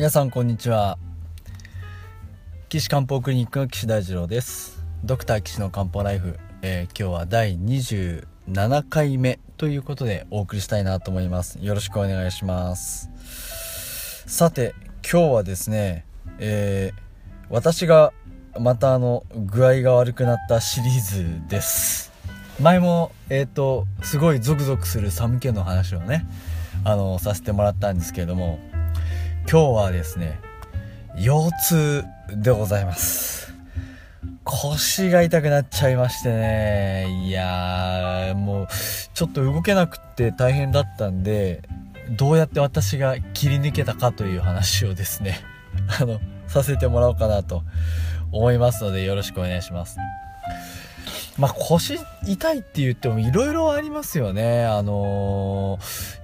皆さんこんにちは。岸漢方クリニックの岸大二郎です。ドクター岸の漢方ライフ、えー、今日は第27回目ということでお送りしたいなと思います。よろしくお願いします。さて今日はですね、えー、私がまたあの具合が悪くなったシリーズです。前もえっ、ー、とすごいゾクゾクする寒気の話をねあのさせてもらったんですけれども今日はですね腰痛でございます。腰が痛くなっちゃいましてね。いやーもうちょっと動けなくって大変だったんでどうやって私が切り抜けたかという話をですね あのさせてもらおうかなと思いますのでよろしくお願いします。まあ、腰痛いって言ってもいろいろありますよね。あの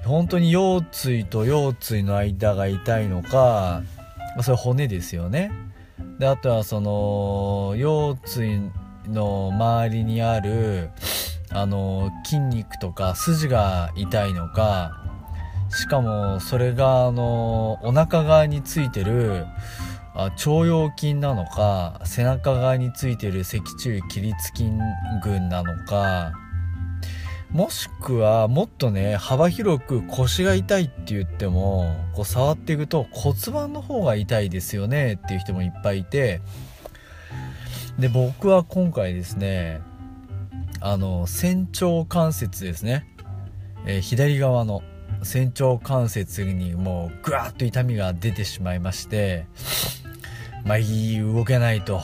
ー、本当に腰椎と腰椎の間が痛いのか、まあ、それ骨ですよね。で、あとはその、腰椎の周りにある、あの、筋肉とか筋が痛いのか、しかもそれがあのー、お腹側についてる、あ腸腰筋なのか背中側についてる脊柱起立筋群なのかもしくはもっとね幅広く腰が痛いって言ってもこう触っていくと骨盤の方が痛いですよねっていう人もいっぱいいてで僕は今回ですねあの仙腸関節ですね、えー、左側の仙腸関節にもうぐわっと痛みが出てしまいましてまあ、動けないと。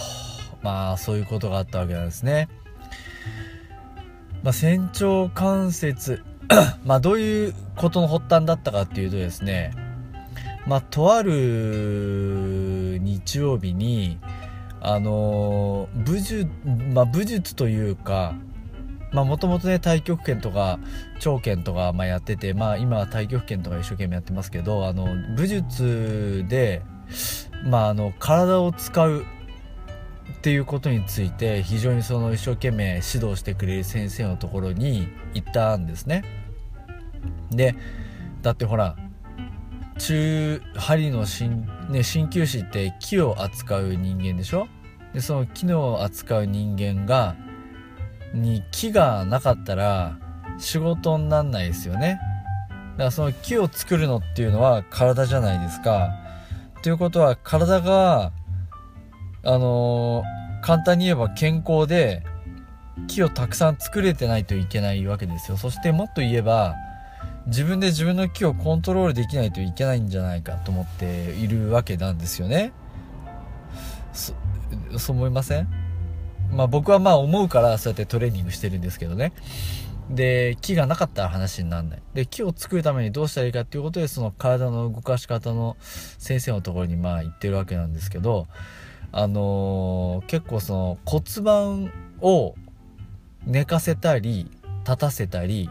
まあ、そういうことがあったわけなんですね。まあ、仙腸関節 まあ、どういうことの発端だったかっていうとですね、まあ、とある日曜日に、あの武術、まあ、武術というか、まあもともとね太極拳とか長拳とかまあやっててまあ今は太極拳とか一生懸命やってますけどあの武術でまあ、あの体を使うっていうことについて非常にその一生懸命指導してくれる先生のところに行ったんですね。でだってほら中針の鍼,、ね、鍼灸師って木を扱う人間でしょ？でその木を扱う人間がに木がなかったら仕事になんないですよね。だからその木を作るのっていうのは体じゃないですか。ということは体が、あのー、簡単に言えば健康で木をたくさん作れてないといけないわけですよ。そしてもっと言えば、自分で自分の木をコントロールできないといけないんじゃないかと思っているわけなんですよね。そ、そう思いません？まあ僕はまあ思うからそうやってトレーニングしてるんですけどね。で、木がなかったら話にならない。で、木を作るためにどうしたらいいかっていうことで、その体の動かし方の先生のところにまあ行ってるわけなんですけど、あのー、結構その骨盤を寝かせたり、立たせたり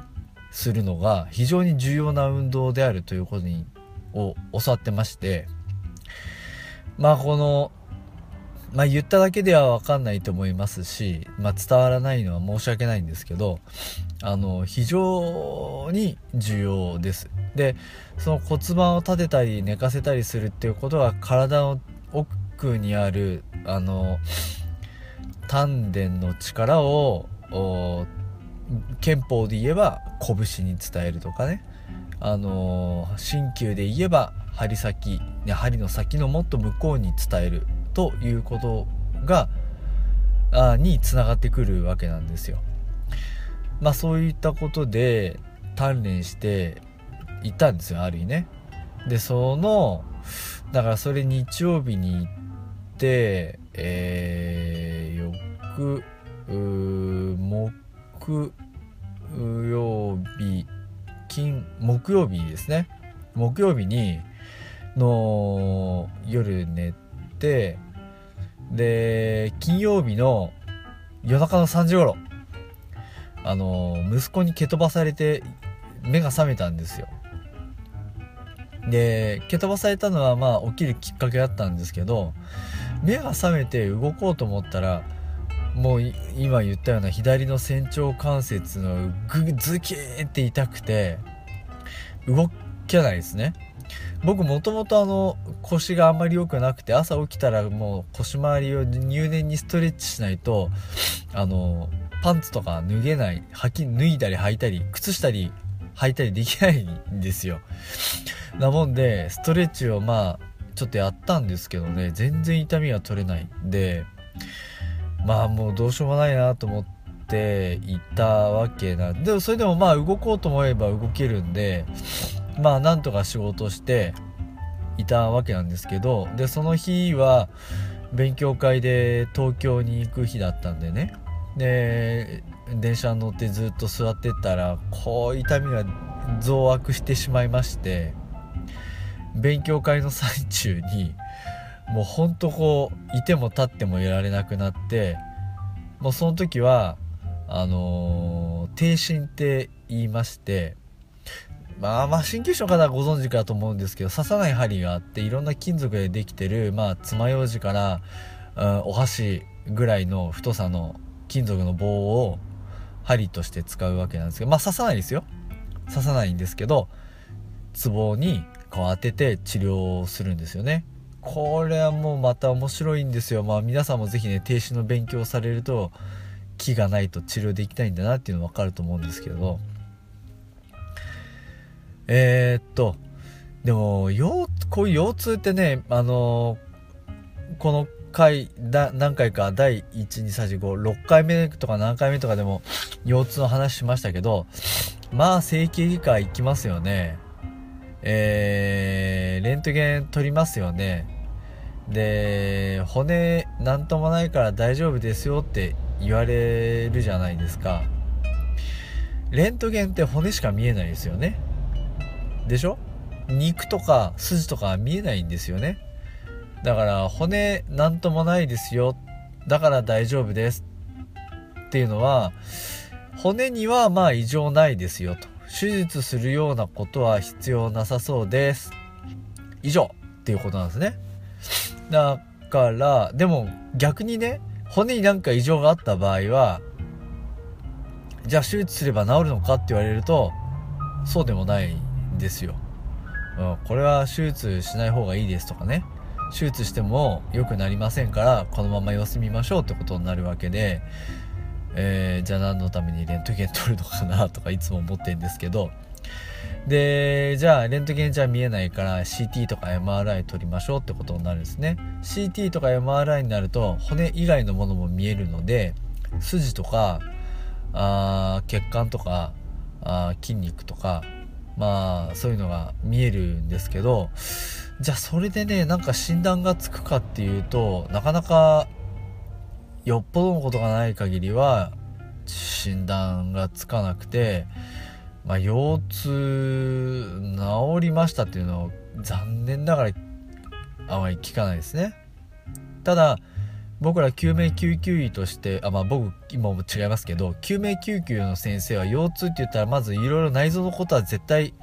するのが非常に重要な運動であるということに、を教わってまして、まあこのまあ言っただけではわかんないと思いますし、まあ伝わらないのは申し訳ないんですけど、あの、非常に重要です。で、その骨盤を立てたり寝かせたりするっていうことは体の奥にある、あの、丹田の力を、憲法で言えば拳に伝えるとかね、あの、鍼灸で言えば針先、針の先のもっと向こうに伝えるということがあにつながってくるわけなんですよ。まあそういったことで鍛錬していたんですよある意味ね。でそのだからそれ日曜日に行ってえー、翌木曜日金木曜日ですね木曜日にの夜寝てで金曜日の夜中の3時頃あの息子に蹴飛ばされて目が覚めたんですよ。で蹴飛ばされたのはまあ起きるきっかけだったんですけど目が覚めて動こうと思ったらもう今言ったような左の仙腸関節のグズキーって痛くて動けないですね。僕もともとあの腰があんまり良くなくて朝起きたらもう腰回りを入念にストレッチしないとあのパンツとか脱げない履き脱いだり履いたり靴下り履いたりできないんですよ。なもんでストレッチをまあちょっとやったんですけどね全然痛みが取れないでまあもうどうしようもないなと思っていたわけなんでもそれでもまあ動こうと思えば動けるんでまあなんとか仕事していたわけなんですけどでその日は勉強会で東京に行く日だったんでね。で電車に乗ってずっと座ってたらこう痛みが増悪してしまいまして勉強会の最中にもうほんとこういても立ってもいられなくなってもうその時はあのー、低心って言いましてまあまあ鍼灸師の方はご存知かと思うんですけど刺さない針があっていろんな金属でできてるまあ爪楊枝から、うん、お箸ぐらいの太さの金属の棒を針として使うわけなんですけどまあ刺さないですよ。刺さないんですけどツボにこう当てて治療するんですよね。これはもうまた面白いんですよ。まあ皆さんも是非ね停止の勉強をされると気がないと治療できないんだなっていうの分かると思うんですけど。えー、っとでも腰こういう腰痛ってねあのー、この回だ何回か第1、2、3、4、5、6回目とか何回目とかでも腰痛の話しましたけどまあ整形外科行きますよね。えー、レントゲン取りますよね。で骨なんともないから大丈夫ですよって言われるじゃないですか。レントゲンって骨しか見えないですよね。でしょ？肉とか筋とか見えないんですよね。だから骨なんともないですよ。だから大丈夫です。っていうのは骨にはまあ異常ないですよと。手術するようなことは必要なさそうです。以上。っていうことなんですね。だからでも逆にね骨になんか異常があった場合はじゃあ手術すれば治るのかって言われるとそうでもない。ですよ、うん、これは手術しない方がいいですとかね。手術しても良くなりませんからこのまま様子見ましょうってことになるわけで、えー、じゃあ何のためにレントゲン取るのかなとかいつも思ってるんですけど。でじゃあレントゲンじゃ見えないから CT とか MRI 取りましょうってことになるんですね。CT とか MRI になると骨以外のものも見えるので筋とかあ血管とかあ筋肉とかまあそういうのが見えるんですけどじゃあそれでねなんか診断がつくかっていうとなかなかよっぽどのことがない限りは診断がつかなくてまあ、腰痛治りましたっていうのを残念ながらあまり聞かないですね。ただ僕ら救命救急医としてあまあ僕今も違いますけど救命救急の先生は腰痛って言ったらまずいろいろ内臓のことは絶対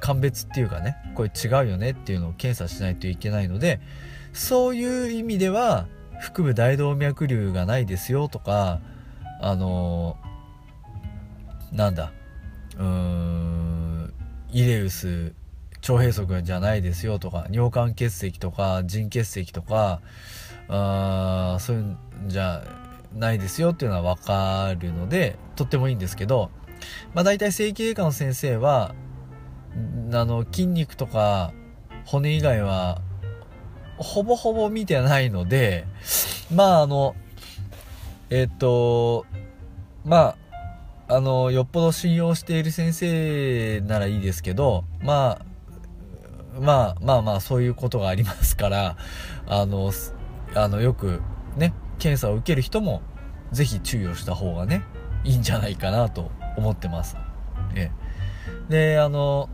鑑別っていうかねこれ違うよねっていうのを検査しないといけないのでそういう意味では腹部大動脈瘤がないですよとかあのー、なんだうーんイレウス腸閉塞じゃないですよとか尿管結石とか腎結石とかあそういうんじゃないですよっていうのは分かるのでとってもいいんですけど、まあ、大体整形外科の先生はあの筋肉とか骨以外はほぼほぼ見てないのでまああのえっ、とまああのよっぽど信用している先生ならいいですけどまあまあまあまあそういうことがありますから あのあのよくね検査を受ける人も是非注意をした方がねいいんじゃないかなと思ってます。えであの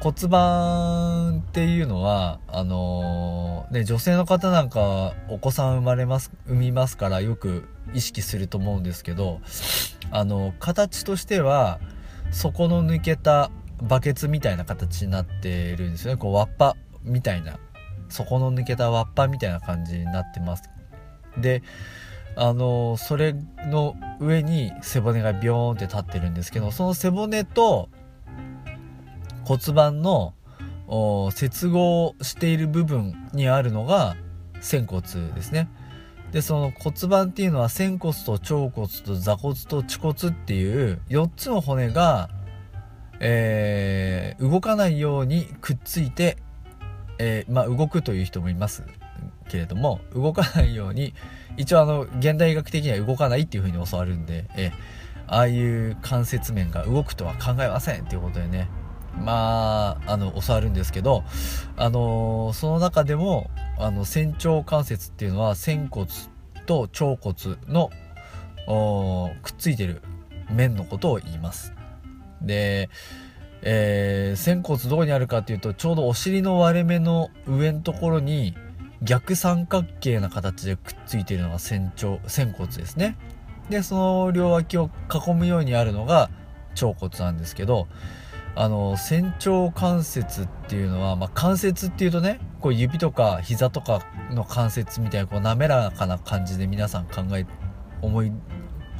骨盤っていうのはあのー、ね女性の方なんかお子さん生まれます産みますからよく意識すると思うんですけどあの形としては底の抜けたバケツみたいな形になってるんですよね。こう輪っぱみたいな。底の抜けた輪っぱみたいな感じになってます。であのそれの上に背骨がビョーンって立ってるんですけどその背骨と骨盤の接合している部分にあるのが仙骨ですね。でその骨盤っていうのは仙骨と腸骨と座骨と恥骨っていう4つの骨が、えー、動かないようにくっついて、えー、まあ、動くという人もいますけれども動かないように一応あの現代医学的には動かないっていうふうに教わるんで、えー、ああいう関節面が動くとは考えませんっていうことでねまあ、あの、教わるんですけど、あのその中でも、あの、仙腸関節っていうのは、仙骨と腸骨の、くっついてる面のことを言います。で、えー、仙骨どこにあるかっていうと、ちょうどお尻の割れ目の上のところに、逆三角形な形でくっついているのが仙腸、仙骨ですね。で、その両脇を囲むようにあるのが腸骨なんですけど、あの仙腸関節っていうのは、まあ、関節っていうとねこう指とか膝とかの関節みたいなこう滑らかな感じで皆さん考え思い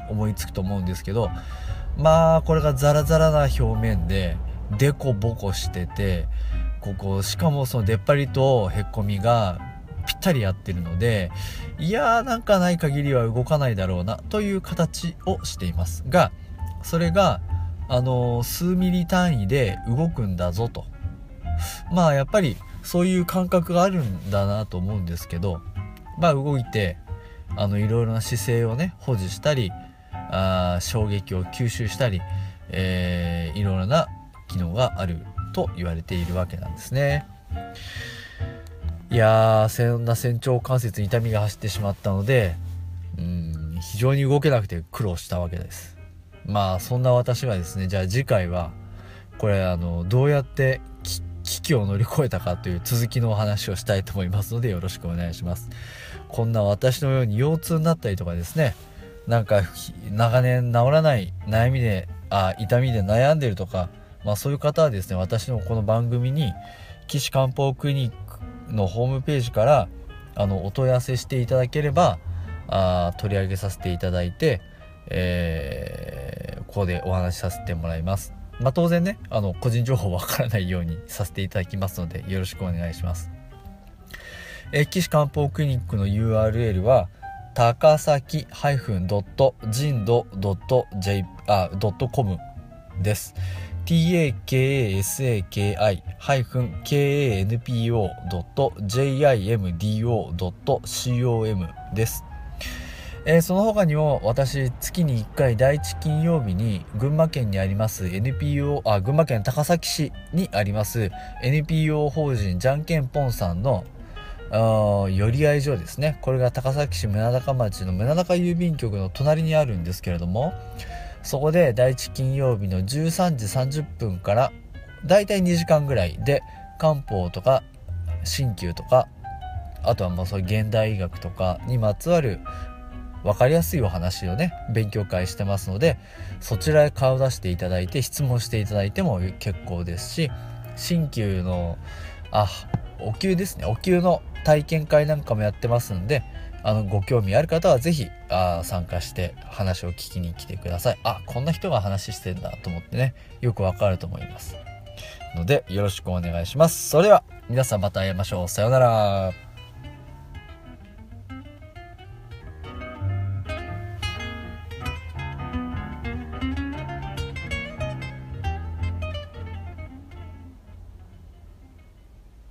思いつくと思うんですけどまあこれがザラザラな表面でデコボコしててここしかもその出っ張りとへっこみがぴったり合ってるのでいやーなんかない限りは動かないだろうなという形をしていますがそれがあの数ミリ単位で動くんだぞと。まあやっぱりそういう感覚があるんだなと思うんですけどまあ動いてあのいろいろな姿勢をね保持したりあ衝撃を吸収したり、えー、いろいろな機能があると言われているわけなんですね。いやーそんな仙腸関節に痛みが走ってしまったのでうん非常に動けなくて苦労したわけです。まあそんな私はですねじゃあ次回はこれあのどうやって危機を乗り越えたかという続きのお話をしたいと思いますのでよろしくお願いします。こんな私のように腰痛になったりとかですねなんか長年治らない悩みであ痛みで悩んでるとか、まあ、そういう方はですね私のこの番組に岸漢方クリニックのホームページからあのお問い合わせしていただければあ取り上げさせていただいて、えーここでお話しさせてもらいます。まあ、当然ね、あの、個人情報わからないようにさせていただきますので、よろしくお願いします。え岸漢方クリニックの URL は、高崎 -jindo.j.com です。takasaki-kanpo.jimdo.com です。えー、その他にも私月に1回第1金曜日に群馬県にあります NPO あ群馬県高崎市にあります NPO 法人じゃんけんぽんさんの寄り合い所ですね。これが高崎市宗高町の宗高郵便局の隣にあるんですけれどもそこで第1金曜日の13時30分からだいたい2時間ぐらいで漢方とか鍼灸とかあとはもうそういう現代医学とかにまつわる分かりやすいお話をね勉強会してますのでそちらへ顔出していただいて質問していただいても結構ですし鍼灸のあお灸ですね。お灸の体験会なんかもやってますんであのご興味ある方は是非あ参加して話を聞きに来てください。あこんな人が話してんだと思ってねよくわかると思います。のでよろしくお願いします。それでは皆さんまた会いましょう。さようなら。